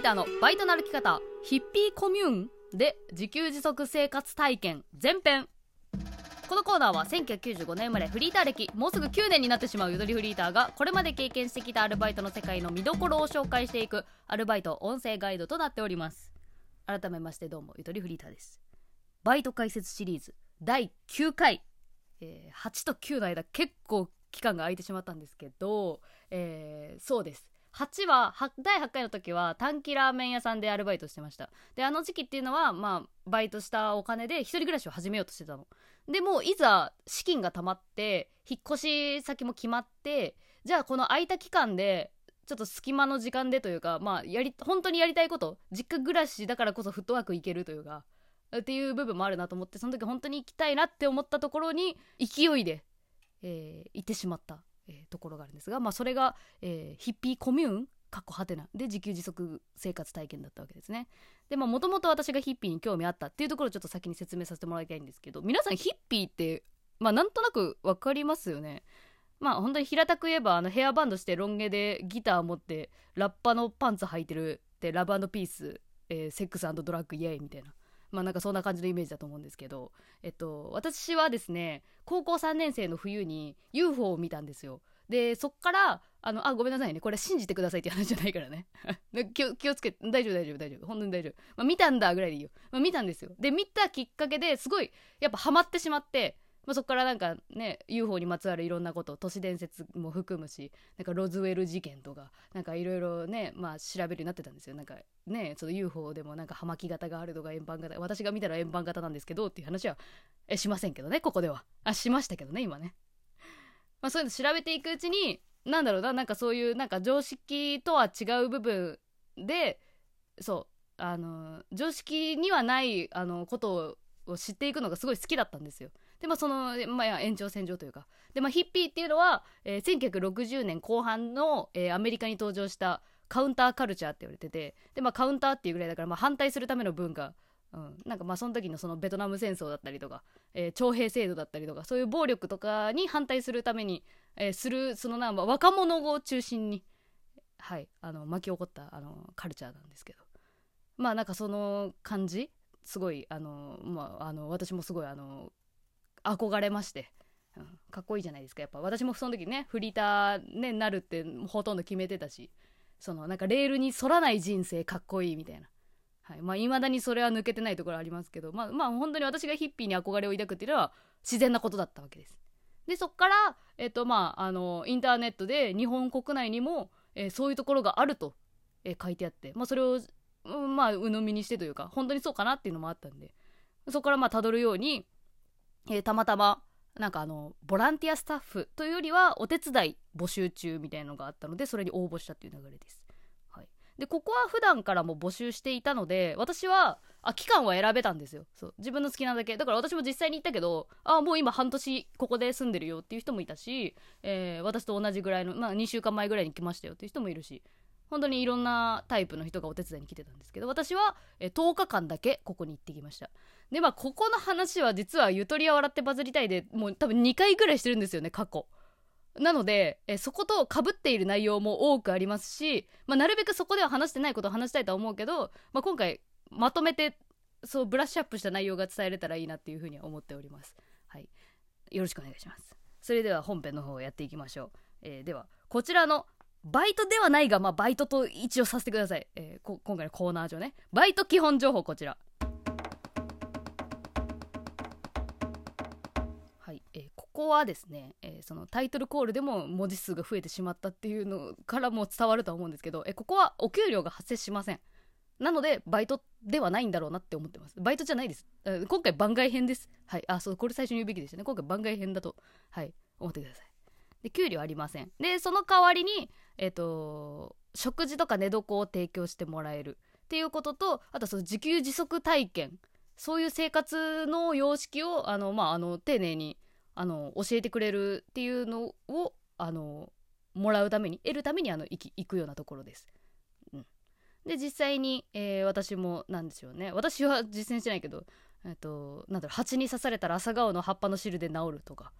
ーターのバイトの歩き方ヒッピーコミューンで自給自足生活体験前編。このコーナーは1995年生まれフリーター歴もうすぐ9年になってしまうゆとりフリーターがこれまで経験してきたアルバイトの世界の見どころを紹介していくアルバイト音声ガイドとなっております。改めましてどうもゆとりフリーターです。バイト解説シリーズ第9回、えー8と9の間結構期間が空いてしまったんですけど、えーそうです。8は第8回の時は短期ラーメン屋さんでアルバイトしてました。であの時期っていうのはまあバイトしたお金で一人暮らしを始めようとしてたの。でもういざ資金が貯まって引っ越し先も決まってじゃあこの空いた期間でちょっと隙間の時間でというかまあやり本当にやりたいこと実家暮らしだからこそフットワークいけるというかっていう部分もあるなと思ってその時本当に行きたいなって思ったところに勢いで、えー行ってしまった、えーところがあるんですが、まあ、それが、えーヒッピーコミューンかっこはてなで自給自足生活体験だったわけですね。でまあもともと私がヒッピーに興味あったっていうところをちょっと先に説明させてもらいたいんですけど皆さんヒッピーってまあなんとなく分かりますよね。まあ本当に平たく言えばあのヘアバンドしてロン毛でギター持ってラッパのパンツ履いてるってラブピース、えーセックスドラッグイエイみたいな。まあなんかそんな感じのイメージだと思うんですけどえっと私はですね高校3年生の冬に UFO を見たんですよ。でそっからあのあごめんなさいね。これ信じてくださいって話じゃないからね。気を気をつけ大丈夫大丈夫大丈夫。本当に大丈夫、まあ、見たんだぐらいでいいよ、まあ、見たんですよ。で見たきっかけですごいやっぱハマってしまってまあ、そこからなんかね UFO にまつわるいろんなこと都市伝説も含むしなんかロズウェル事件とかなんかいろいろねまあ調べるようになってたんですよ。なんかねその UFO でもなんか葉巻型があるとか円盤型私が見たら円盤型なんですけどっていう話はえしませんけどねここでは。あしましたけどね今ね。まあそういうの調べていくうちになんだろうななんかそういうなんか常識とは違う部分でそうあの常識にはないあのことを知っていくのがすごい好きだったんですよ。でまあその、まあ、延長線上というか。で、まあ、ヒッピーっていうのは、えー1960年後半の、えーアメリカに登場したカウンターカルチャーって言われてて。で、まあ、カウンターっていうぐらいだから、まあ、反対するための文化うん、なんかまあその時のそのベトナム戦争だったりとか、えー徴兵制度だったりとかそういう暴力とかに反対するために、えーするそのなんか若者を中心に、はい、あの巻き起こったあのカルチャーなんですけど。まあなんかその感じすごいあの、まあ、あの私もすごいあの憧れまして、うん、かっこいいじゃないですかやっぱ。私もその時ねフリーター、ね、なるってほとんど決めてたしそのなんかレールに反らない人生かっこいいみたいな。はいまあ、未だにそれは抜けてないところありますけど、まあ、まあ本当に私がヒッピーに憧れを抱くっていうのは自然なことだったわけです。でそっから、えっとまあ、あのインターネットで日本国内にも、えーそういうところがあると、えー書いてあって、まあ、それを、うんまあ鵜呑みにしてというか本当にそうかなっていうのもあったんでそこからまあたどるように、えーたまたまなんかあのボランティアスタッフというよりはお手伝い募集中みたいなのがあったのでそれに応募したっていう流れです。でここは普段からも募集していたので私はあ期間は選べたんですよ。そう自分の好きなだけ。だから私も実際に行ったけどあもう今半年ここで住んでるよっていう人もいたし、えー私と同じぐらいの、まあ、2週間前ぐらいに来ましたよっていう人もいるし本当にいろんなタイプの人がお手伝いに来てたんですけど私は、えー10日間だけここに行ってきました。でまあここの話は実はゆとりは笑ってバズりたいでもう多分2回ぐらいしてるんですよね過去。なので、えそこと被っている内容も多くありますし、まあ、なるべくそこでは話してないことを話したいとは思うけど、まあ、今回まとめてそうブラッシュアップした内容が伝えれたらいいなっていうふうには思っております。はい、よろしくお願いします。それでは本編の方をやっていきましょう。えーではこちらのバイトではないが、まあ、バイトと一応させてください、えー今回のコーナー上ねバイト基本情報こちらここはですね、えーそのタイトルコールでも文字数が増えてしまったっていうのからも伝わるとは思うんですけど、えーここはお給料が発生しません。なのでバイトではないんだろうなって思ってます。バイトじゃないです。えー今回番外編です。はい。あそうこれ最初に言うべきでしたね。今回番外編だとはい。思ってください。で給料ありません。でその代わりにえっ、と食事とか寝床を提供してもらえる。っていうこととあとその自給自足体験。そういう生活の様式をあの、まあ、あの丁寧にあの教えてくれるっていうのをあのもらうために得るためにあの行き行くようなところです。うん、で実際に、えー私もなんですよね。私は実践してないけど、えっとなんだろう蜂に刺されたら朝顔の葉っぱの汁で治るとか。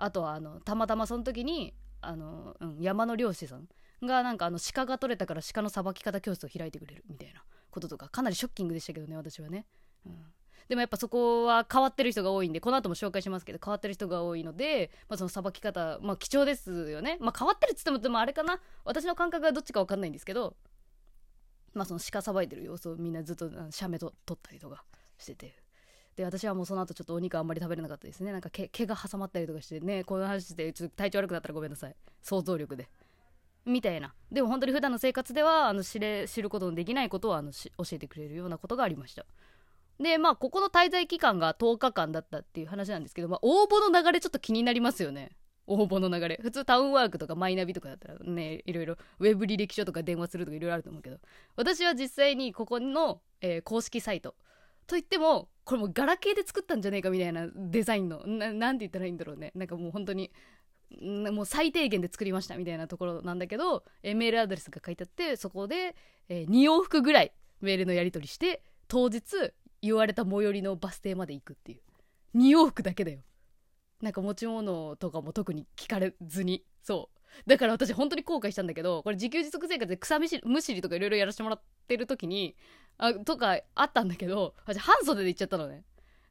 あとはあのたまたまその時にあの、うん、山の漁師さんがなんかあの鹿が取れたから鹿のさばき方教室を開いてくれるみたいなこととかかなりショッキングでしたけどね私はね、うん、でもやっぱそこは変わってる人が多いんでこの後も紹介しますけど変わってる人が多いので、まあ、そのさばき方まあ貴重ですよね。まあ変わってるっつってもでもあれかな。私の感覚がどっちか分かんないんですけどまあその鹿さばいてる様子をみんなずっと写メと撮ったりとかしてて。で私はもうその後ちょっとお肉あんまり食べれなかったですね。なんか毛毛が挟まったりとかしてねこの話でちょっと体調悪くなったらごめんなさい。想像力で。みたいな。でも本当に普段の生活ではあの知れ知ることのできないことをあの教えてくれるようなことがありました。でまあここの滞在期間が10日間だったっていう話なんですけど、まあ、応募の流れちょっと気になりますよね。応募の流れ。普通タウンワークとかマイナビとかだったらねいろいろ。ウェブ履歴書とか電話するとかいろいろあると思うけど。私は実際にここの、えー、公式サイトといってもこれもガラケーで作ったんじゃねえかみたいなデザインのななんて言ったらいいんだろうね。なんかもう本当にもう最低限で作りましたみたいなところなんだけど、えー、メールアドレスが書いてあってそこで、えー、2往復ぐらいメールのやり取りして当日言われた最寄りのバス停まで行くっていう。2往復だけだよ。なんか持ち物とかも特に聞かれずに。そう。だから私本当に後悔したんだけどこれ自給自足生活で草むしりとかいろいろやらせてもらってる時にあとかあったんだけど私半袖で行っちゃったのね。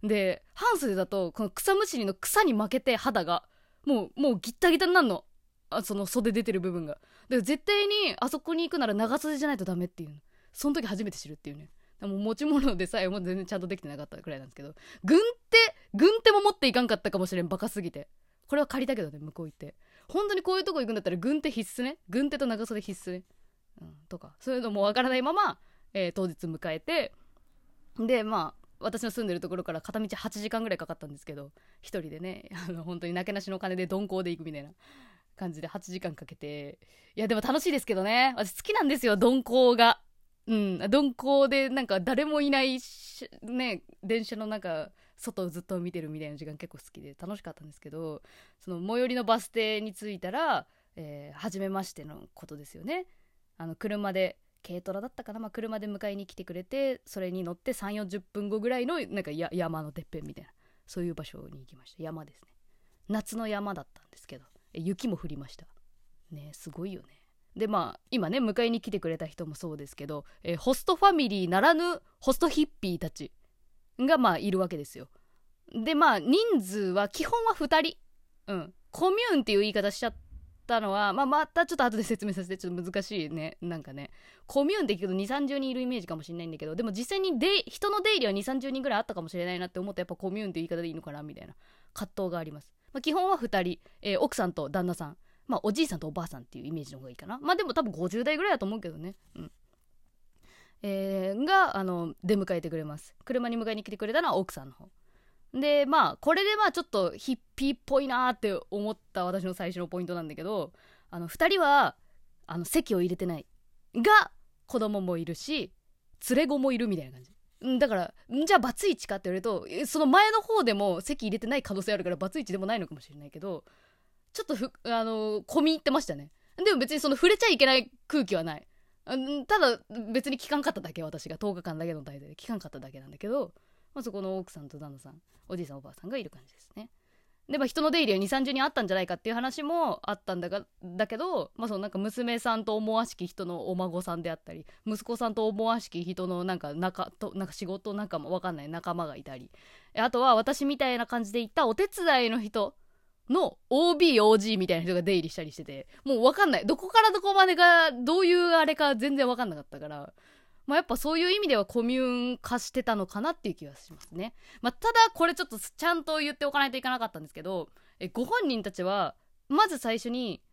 で半袖だとこの草むしりの草に負けて肌がもうもうギッタギタになるの。あその袖出てる部分が。で絶対にあそこに行くなら長袖じゃないとダメっていう。その時初めて知るっていうね。でも持ち物でさえも全然ちゃんとできてなかったくらいなんですけど軍手軍手も持っていかんかったかもしれん。バカすぎて。これは借りたけどね向こう行って。本当にこういうとこ行くんだったら軍手必須ね。軍手と長袖必須ね、うん、とか。そういうのもわからないまま、えー、当日迎えて。でまあ私の住んでるところから片道8時間ぐらいかかったんですけど1人でねあの本当になけなしの金で鈍行で行くみたいな。感じで8時間かけて。いやでも楽しいですけどね。私好きなんですよ鈍行が。うん。鈍行でなんか誰もいないね電車の中外をずっと見てるみたいな時間結構好きで楽しかったんですけどその最寄りのバス停に着いたら、えー、初めましてのことですよね。あの車で軽トラだったかな、まあ、車で迎えに来てくれてそれに乗って3 4 0分後ぐらいのなんか山のてっぺんみたいなそういう場所に行きました。山ですね。夏の山だったんですけど雪も降りました。ねすごいよね。でまあ今ね迎えに来てくれた人もそうですけど、えー、ホストファミリーならぬホストヒッピーたちがまあいるわけですよ。でまあ人数は基本は2人。うん。コミューンっていう言い方しちゃったのは、まあ、またちょっと後で説明させてちょっと難しいね。なんかね。コミューンって聞くと2 3 0人いるイメージかもしれないんだけどでも実際にで人の出入りは2 3 0人ぐらいあったかもしれないなって思ってやっぱコミューンって言い方でいいのかなみたいな葛藤があります、まあ、基本は2人、えー、奥さんと旦那さん。まあおじいさんとおばあさんっていうイメージの方がいいかな。まあでも多分50代ぐらいだと思うけどね。うん。えー、があの出迎えてくれます。車に迎えに来てくれたのは奥さんの方。でまあこれでまあちょっとヒッピーっぽいなって思った私の最初のポイントなんだけどあの2人はあの席を入れてない。が子供もいるし連れ子もいるみたいな感じ。だからじゃあバツイチかって言われるとその前の方でも席入れてない可能性あるからバツイチでもないのかもしれないけどちょっとふあの込み入ってましたね。でも別にその触れちゃいけない空気はない。ただ別に聞かんかっただけ私が。10日間だけの滞在で聞かんかっただけなんだけど、まあ、そこの奥さんと旦那さんおじいさんおばあさんがいる感じですね。でまあ人の出入りは2 3 0人あったんじゃないかっていう話もあったんだがだけど、まあ、そのなんか娘さんと思わしき人のお孫さんであったり息子さんと思わしき人のなんか仲となんか仕事仲間わかんない仲間がいたり。あとは私みたいな感じで行ったお手伝いの人の OBOG みたいな人が出入りしたりしててもう分かんないどこからどこまでがどういうあれか全然分かんなかったからまあ、やっぱそういう意味ではコミューン化してたのかなっていう気がしますね。まあ、ただこれちょっとちゃんと言っておかないといけなかったんですけどえご本人たちはまず最初に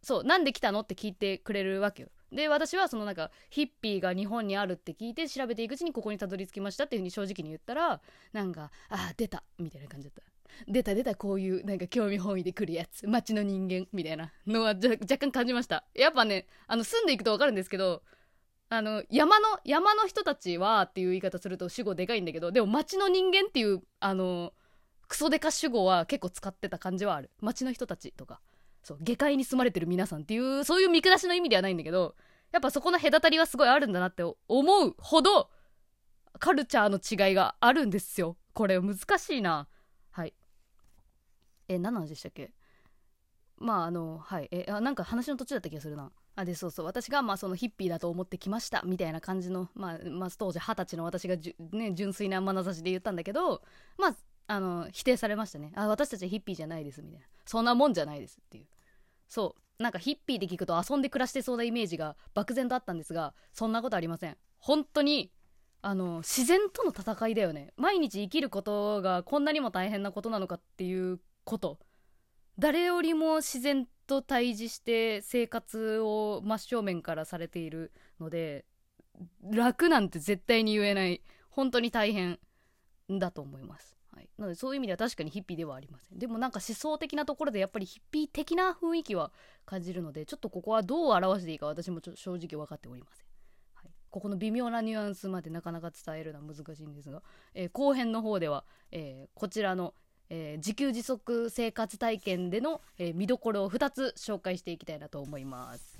そうなんで来たのって聞いてくれるわけよ。で私はそのなんかヒッピーが日本にあるって聞いて調べていくうちにここにたどり着きましたっていうふうに正直に言ったらなんかああ出たみたいな感じだった出た出たこういうなんか興味本位で来るやつ。街の人間みたいな。のは若干感じました。やっぱねあの住んでいくと分かるんですけどあの山の山の人たちはっていう言い方すると主語でかいんだけどでも街の人間っていうあのクソデカ主語は結構使ってた感じはある。街の人たちとか。そう下界に住まれてる皆さんっていうそういう見下しの意味ではないんだけどやっぱそこの隔たりはすごいあるんだなって思うほどカルチャーの違いがあるんですよ。これ難しいな。え何の話でしたっけ？まああのはい。えあなんか話の途中だった気がするな。あでそうそう。私がまあそのヒッピーだと思ってきました。みたいな感じの、まあ、まあ当時二十歳の私がじ、ね、純粋な眼差しで言ったんだけどまああの否定されましたね。あ私たちはヒッピーじゃないです。みたいな。そんなもんじゃないですっていう。そう。なんかヒッピーって聞くと遊んで暮らしてそうなイメージが漠然とあったんですがそんなことありません。本当にあの自然との戦いだよね。毎日生きることがこんなにも大変なことなのかっていうこと。誰よりも自然と対峙して生活を真正面からされているので楽なんて絶対に言えない。本当に大変だと思います、はい、なのでそういう意味では確かにヒッピーではありません。でもなんか思想的なところでやっぱりヒッピー的な雰囲気は感じるのでちょっとここはどう表していいか私もちょ正直分かっておりません。ここの微妙なニュアンスまでなかなか伝えるのは難しいんですが、えー、後編の方では、えー、こちらの、えー、自給自足生活体験での、え見どころを2つ紹介していきたいなと思います。